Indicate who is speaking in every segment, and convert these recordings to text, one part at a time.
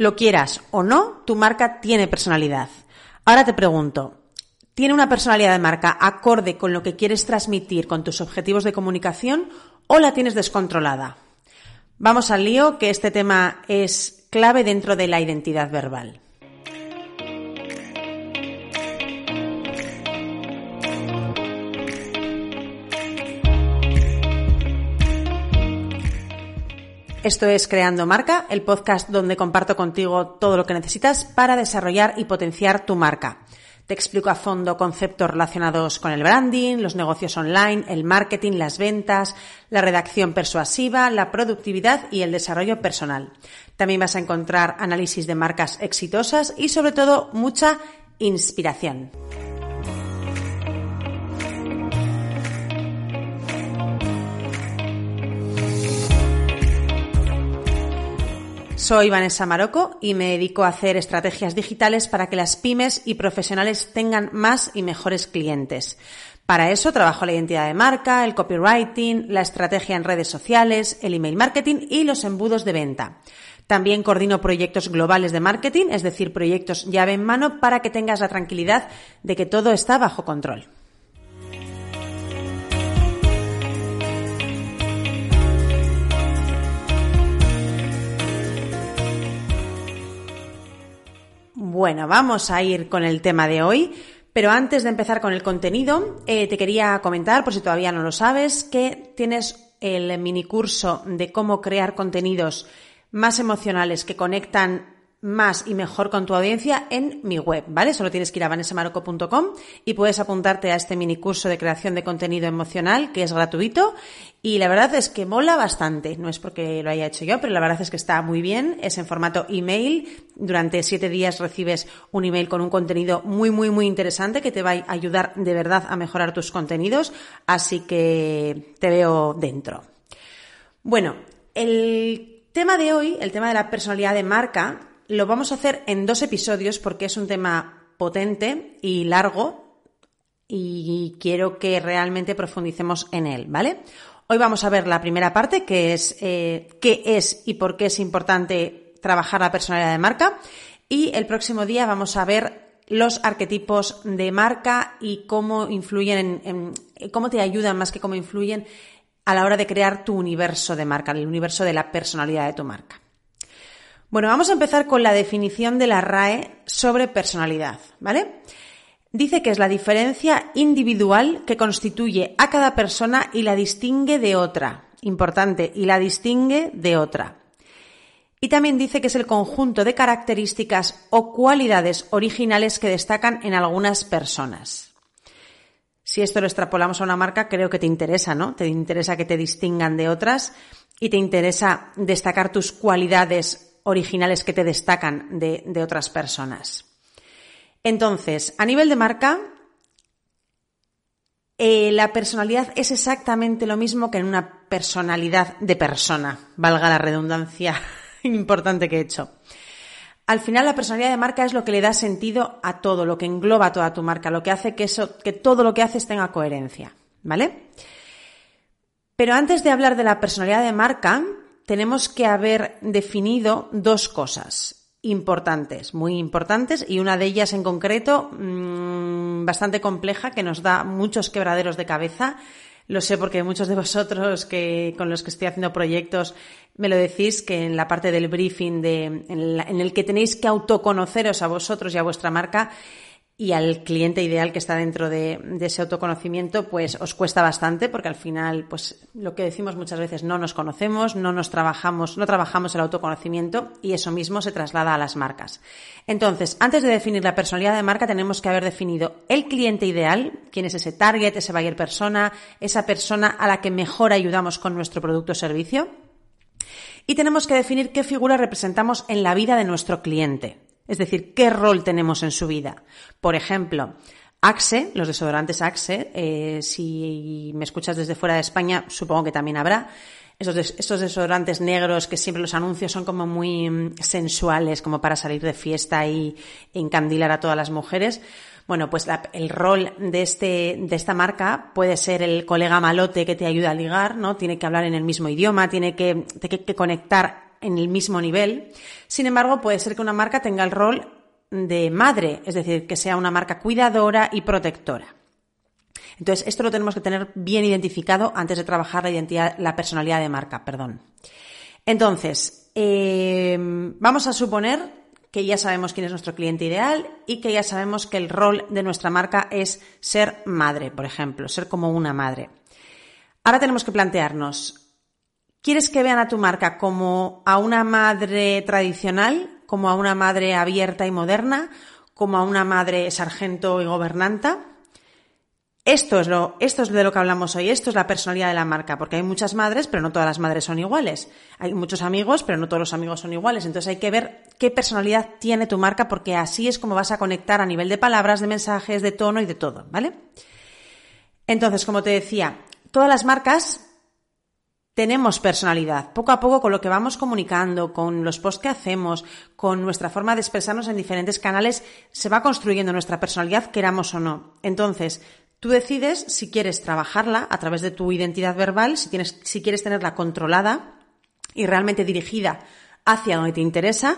Speaker 1: Lo quieras o no, tu marca tiene personalidad. Ahora te pregunto, ¿tiene una personalidad de marca acorde con lo que quieres transmitir con tus objetivos de comunicación o la tienes descontrolada? Vamos al lío, que este tema es clave dentro de la identidad verbal. Esto es Creando Marca, el podcast donde comparto contigo todo lo que necesitas para desarrollar y potenciar tu marca. Te explico a fondo conceptos relacionados con el branding, los negocios online, el marketing, las ventas, la redacción persuasiva, la productividad y el desarrollo personal. También vas a encontrar análisis de marcas exitosas y sobre todo mucha inspiración. Soy Vanessa Maroco y me dedico a hacer estrategias digitales para que las pymes y profesionales tengan más y mejores clientes. Para eso trabajo la identidad de marca, el copywriting, la estrategia en redes sociales, el email marketing y los embudos de venta. También coordino proyectos globales de marketing, es decir, proyectos llave en mano para que tengas la tranquilidad de que todo está bajo control. Bueno, vamos a ir con el tema de hoy. Pero antes de empezar con el contenido, eh, te quería comentar, por si todavía no lo sabes, que tienes el mini curso de cómo crear contenidos más emocionales que conectan más y mejor con tu audiencia en mi web, ¿vale? Solo tienes que ir a vanessamaroco.com y puedes apuntarte a este mini curso de creación de contenido emocional que es gratuito y la verdad es que mola bastante. No es porque lo haya hecho yo, pero la verdad es que está muy bien. Es en formato email. Durante siete días recibes un email con un contenido muy, muy, muy interesante que te va a ayudar de verdad a mejorar tus contenidos. Así que te veo dentro. Bueno, el tema de hoy, el tema de la personalidad de marca, lo vamos a hacer en dos episodios porque es un tema potente y largo y quiero que realmente profundicemos en él, ¿vale? Hoy vamos a ver la primera parte, que es eh, qué es y por qué es importante trabajar la personalidad de marca. Y el próximo día vamos a ver los arquetipos de marca y cómo influyen en, cómo te ayudan más que cómo influyen a la hora de crear tu universo de marca, el universo de la personalidad de tu marca. Bueno, vamos a empezar con la definición de la RAE sobre personalidad, ¿vale? Dice que es la diferencia individual que constituye a cada persona y la distingue de otra. Importante, y la distingue de otra. Y también dice que es el conjunto de características o cualidades originales que destacan en algunas personas. Si esto lo extrapolamos a una marca, creo que te interesa, ¿no? Te interesa que te distingan de otras y te interesa destacar tus cualidades originales que te destacan de, otras personas. Entonces, a nivel de marca, eh, la personalidad es exactamente lo mismo que en una personalidad de persona, valga la redundancia importante que he hecho. Al final, la personalidad de marca es lo que le da sentido a todo, lo que engloba toda tu marca, lo que hace que eso, que todo lo que haces tenga coherencia, ¿vale? Pero antes de hablar de la personalidad de marca, tenemos que haber definido dos cosas importantes, muy importantes, y una de ellas en concreto mmm, bastante compleja que nos da muchos quebraderos de cabeza. Lo sé porque muchos de vosotros que, con los que estoy haciendo proyectos me lo decís que en la parte del briefing de, en, en el que tenéis que autoconoceros a vosotros y a vuestra marca, y al cliente ideal que está dentro de, ese autoconocimiento, pues os cuesta bastante porque al final, pues lo que decimos muchas veces, no nos conocemos, no nos trabajamos, no trabajamos el autoconocimiento y eso mismo se traslada a las marcas. Entonces, antes de definir la personalidad de marca, tenemos que haber definido el cliente ideal, quién es ese target, ese buyer persona, esa persona a la que mejor ayudamos con nuestro producto o servicio. Y tenemos que definir qué figura representamos en la vida de nuestro cliente. Es decir, qué rol tenemos en su vida. Por ejemplo, Axe, los desodorantes Axe, eh, si me escuchas desde fuera de España, supongo que también habrá. Estos, desodorantes negros que siempre los anuncios son como muy mm, sensuales, como para salir de fiesta y encandilar a todas las mujeres. Bueno, pues el rol de, este, de esta marca puede ser el colega malote que te ayuda a ligar, ¿no? Tiene que hablar en el mismo idioma, tiene que, que conectar en el mismo nivel. Sin embargo, puede ser que una marca tenga el rol de madre, es decir, que sea una marca cuidadora y protectora. Entonces, esto lo tenemos que tener bien identificado antes de trabajar la identidad, la personalidad de marca, perdón. Entonces, eh, vamos a suponer que ya sabemos quién es nuestro cliente ideal y que ya sabemos que el rol de nuestra marca es ser madre, por ejemplo, ser como una madre. Ahora tenemos que plantearnos, ¿quieres que vean a tu marca como a una madre tradicional, como a una madre abierta y moderna, como a una madre sargento y gobernanta? Esto es, lo, esto es de lo que hablamos hoy, esto es la personalidad de la marca, porque hay muchas madres, pero no todas las madres son iguales. Hay muchos amigos, pero no todos los amigos son iguales. Entonces hay que ver qué personalidad tiene tu marca, porque así es como vas a conectar a nivel de palabras, de mensajes, de tono y de todo, ¿vale? Entonces, como te decía, todas las marcas tenemos personalidad. Poco a poco con lo que vamos comunicando, con los posts que hacemos, con nuestra forma de expresarnos en diferentes canales, se va construyendo nuestra personalidad, queramos o no. Entonces, Tú decides si quieres trabajarla a través de tu identidad verbal, si, si quieres tenerla controlada y realmente dirigida hacia donde te interesa,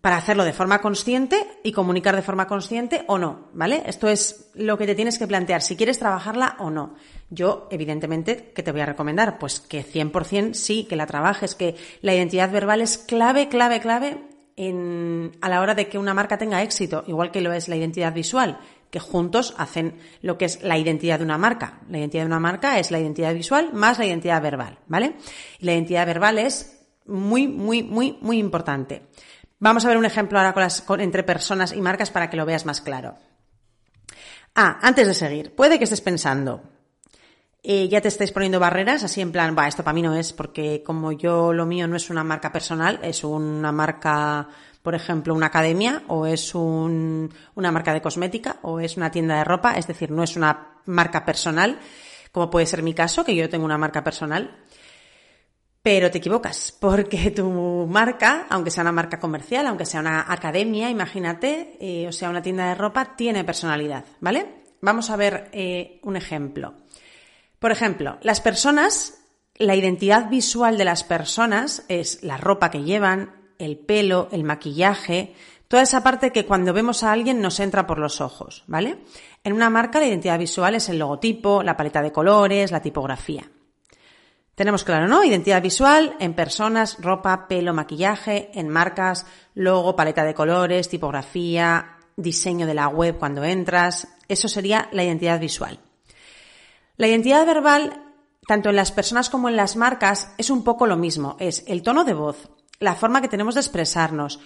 Speaker 1: para hacerlo de forma consciente y comunicar de forma consciente o no, ¿vale? Esto es lo que te tienes que plantear, si quieres trabajarla o no. Yo, evidentemente, ¿qué te voy a recomendar? Pues que 100% sí, que la trabajes, que la identidad verbal es clave, clave, clave en, a la hora de que una marca tenga éxito, igual que lo es la identidad visual que juntos hacen lo que es la identidad de una marca. La identidad de una marca es la identidad visual más la identidad verbal, ¿vale? Y la identidad verbal es muy, muy, muy, muy importante. Vamos a ver un ejemplo ahora entre personas y marcas para que lo veas más claro. Ah, antes de seguir, puede que estés pensando, eh, ya te estáis poniendo barreras, así en plan, va, esto para mí no es, porque como yo lo mío no es una marca personal, es una marca por ejemplo, una academia o es una marca de cosmética o es una tienda de ropa, es decir, no es una marca personal, como puede ser mi caso, que yo tengo una marca personal. Pero te equivocas, porque tu marca, aunque sea una marca comercial, aunque sea una academia, imagínate, eh, o sea, una tienda de ropa, tiene personalidad, ¿vale? Vamos a ver eh, un ejemplo. Por ejemplo, las personas, la identidad visual de las personas es la ropa que llevan, el pelo, el maquillaje, toda esa parte que cuando vemos a alguien nos entra por los ojos, ¿vale? En una marca la identidad visual es el logotipo, la paleta de colores, la tipografía. Tenemos claro, ¿no? Identidad visual en personas, ropa, pelo, maquillaje, en marcas, logo, paleta de colores, tipografía, diseño de la web cuando entras. Eso sería la identidad visual. La identidad verbal, tanto en las personas como en las marcas, es un poco lo mismo. Es el tono de voz, la forma que tenemos de expresarnos,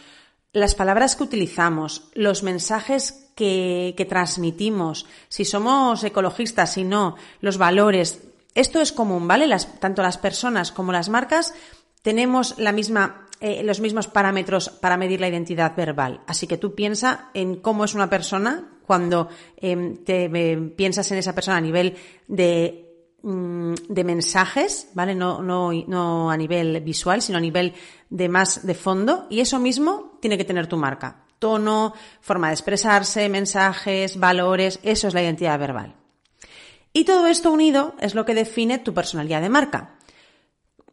Speaker 1: las palabras que utilizamos, los mensajes que, transmitimos, si somos ecologistas, si no, los valores. Esto es común, ¿vale? Tanto las personas como las marcas tenemos la misma, eh, los mismos parámetros para medir la identidad verbal. Así que tú piensa en cómo es una persona cuando em, te eh, piensas en esa persona a nivel de Mm, de mensajes, ¿vale? No, no, no a nivel visual, sino a nivel de más de fondo. Y eso mismo tiene que tener tu marca. Tono, forma de expresarse, mensajes, valores, eso es la identidad verbal. Y todo esto unido es lo que define tu personalidad de marca.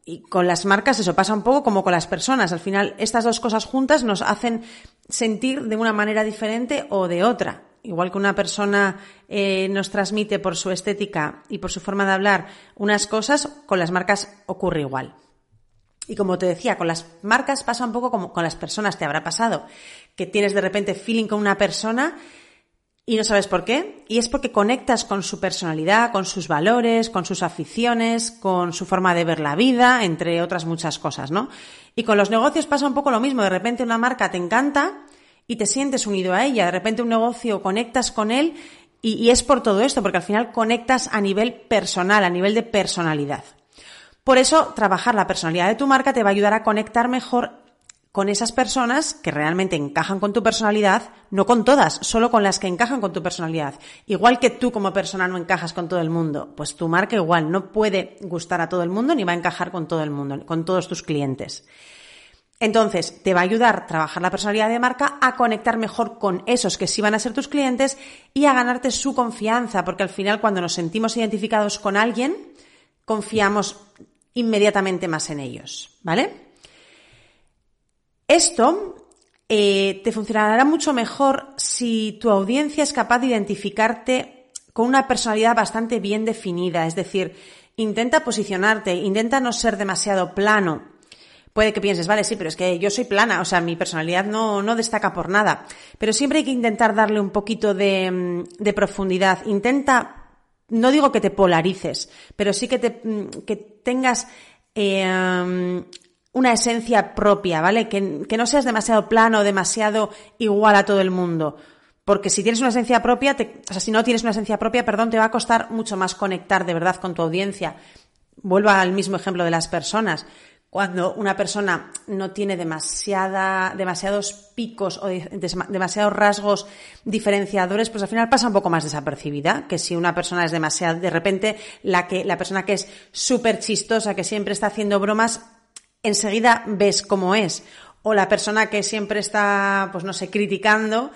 Speaker 1: Y con las marcas eso pasa un poco como con las personas. Al final, estas dos cosas juntas nos hacen sentir de una manera diferente o de otra igual que una persona eh, nos transmite por su estética y por su forma de hablar unas cosas, con las marcas ocurre igual. Y como te decía, con las marcas pasa un poco como con las personas, te habrá pasado, que tienes de repente feeling con una persona y no sabes por qué. Y es porque conectas con su personalidad, con sus valores, con sus aficiones, con su forma de ver la vida, entre otras muchas cosas, ¿no? Y con los negocios pasa un poco lo mismo. De repente una marca te encanta y te sientes unido a ella. De repente un negocio conectas con él y, es por todo esto, porque al final conectas a nivel personal, a nivel de personalidad. Por eso, trabajar la personalidad de tu marca te va a ayudar a conectar mejor con esas personas que realmente encajan con tu personalidad, no con todas, solo con las que encajan con tu personalidad. Igual que tú como persona no encajas con todo el mundo, pues tu marca igual no puede gustar a todo el mundo ni va a encajar con todo el mundo, con todos tus clientes. Entonces, te va a ayudar a trabajar la personalidad de marca a conectar mejor con esos que sí van a ser tus clientes y a ganarte su confianza, porque al final cuando nos sentimos identificados con alguien, confiamos inmediatamente más en ellos, ¿vale? Esto eh, te funcionará mucho mejor si tu audiencia es capaz de identificarte con una personalidad bastante bien definida, es decir, intenta posicionarte, intenta no ser demasiado plano. Puede que pienses, vale, sí, pero es que yo soy plana, o sea, mi personalidad no, no destaca por nada. Pero siempre hay que intentar darle un poquito de, mm, de profundidad. Intenta, no digo que te polarices, pero sí que, te, mm, que tengas eh, una esencia propia, ¿vale? Que, no seas demasiado plano, demasiado igual a todo el mundo. Porque si tienes una esencia propia, te, o sea, si no tienes una esencia propia, perdón, te va a costar mucho más conectar de verdad con tu audiencia. Vuelvo al mismo ejemplo de las personas. Cuando una persona no tiene demasiada, demasiados picos o demasiados rasgos diferenciadores, pues al final pasa un poco más desapercibida que si una persona es demasiado, de repente, la que, la persona que es súper chistosa, que siempre está haciendo bromas, enseguida ves cómo es. O la persona que siempre está, pues no sé, criticando,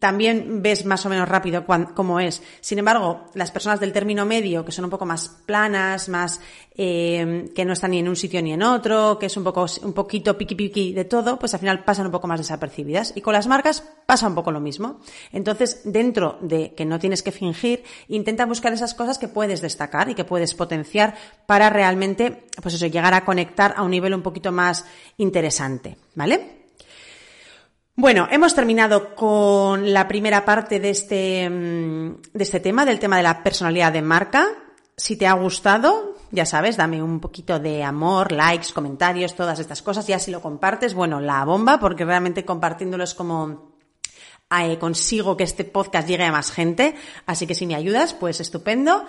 Speaker 1: también ves más o menos rápido cómo es. Sin embargo, las personas del término medio, que son un poco más planas, más eh, que no están ni en un sitio ni en otro, que es un poco un poquito piqui piqui de todo, pues al final pasan un poco más desapercibidas. Y con las marcas pasa un poco lo mismo. Entonces, dentro de que no tienes que fingir, intenta buscar esas cosas que puedes destacar y que puedes potenciar para realmente, pues eso, llegar a conectar a un nivel un poquito más interesante, ¿vale? Bueno, hemos terminado con la primera parte de este, mm, de este tema, del tema de la personalidad de marca. Si te ha gustado, ya sabes, dame un poquito de amor, likes, comentarios, todas estas cosas. Ya si lo compartes, bueno, la bomba, porque realmente compartiéndolo es como eh, consigo que este podcast llegue a más gente. Así que si me ayudas, pues estupendo.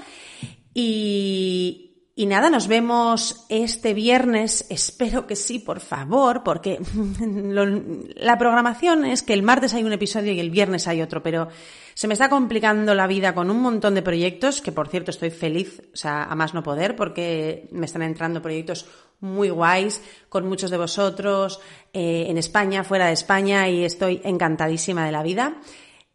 Speaker 1: Y, y nada, nos vemos este viernes, espero que sí, por favor, porque la programación es que el martes hay un episodio y el viernes hay otro, pero se me está complicando la vida con un montón de proyectos, que por cierto estoy feliz, o sea, a más no poder, porque me están entrando proyectos muy guays con muchos de vosotros, eh, en España, fuera de España, y estoy encantadísima de la vida.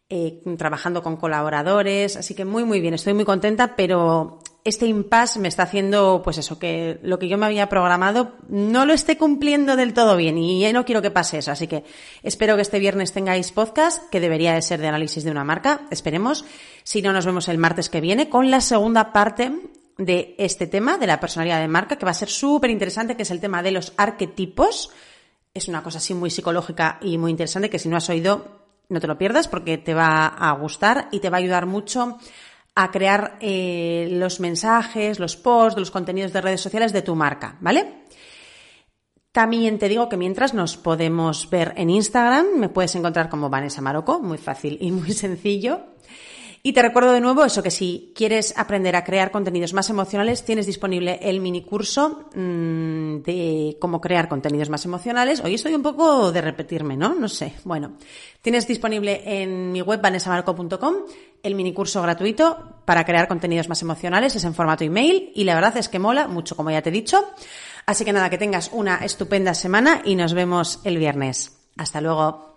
Speaker 1: Eh, trabajando con colaboradores, así que muy muy bien, estoy muy contenta, pero este impasse me está haciendo, pues eso, que lo que yo me había programado no lo esté cumpliendo del todo bien y no quiero que pase eso. Así que espero que este viernes tengáis podcast, que debería de ser de análisis de una marca, esperemos. Si no, nos vemos el martes que viene con la segunda parte de este tema, de la personalidad de marca, que va a ser súper interesante, que es el tema de los arquetipos. Es una cosa así muy psicológica y muy interesante que si no has oído, no te lo pierdas porque te va a gustar y te va a ayudar mucho a crear eh, los mensajes, los posts, los contenidos de redes sociales de tu marca, ¿vale? También te digo que mientras nos podemos ver en Instagram, me puedes encontrar como Vanessa Maroco, muy fácil y muy sencillo. Y te recuerdo de nuevo eso, que si quieres aprender a crear contenidos más emocionales, tienes disponible el mini curso mmm, de cómo crear contenidos más emocionales. Hoy estoy un poco de repetirme, ¿no? No sé. Bueno, tienes disponible en mi web vanessamarco.com el mini curso gratuito para crear contenidos más emocionales. Es en formato email y la verdad es que mola mucho, como ya te he dicho. Así que nada, que tengas una estupenda semana y nos vemos el viernes. Hasta luego.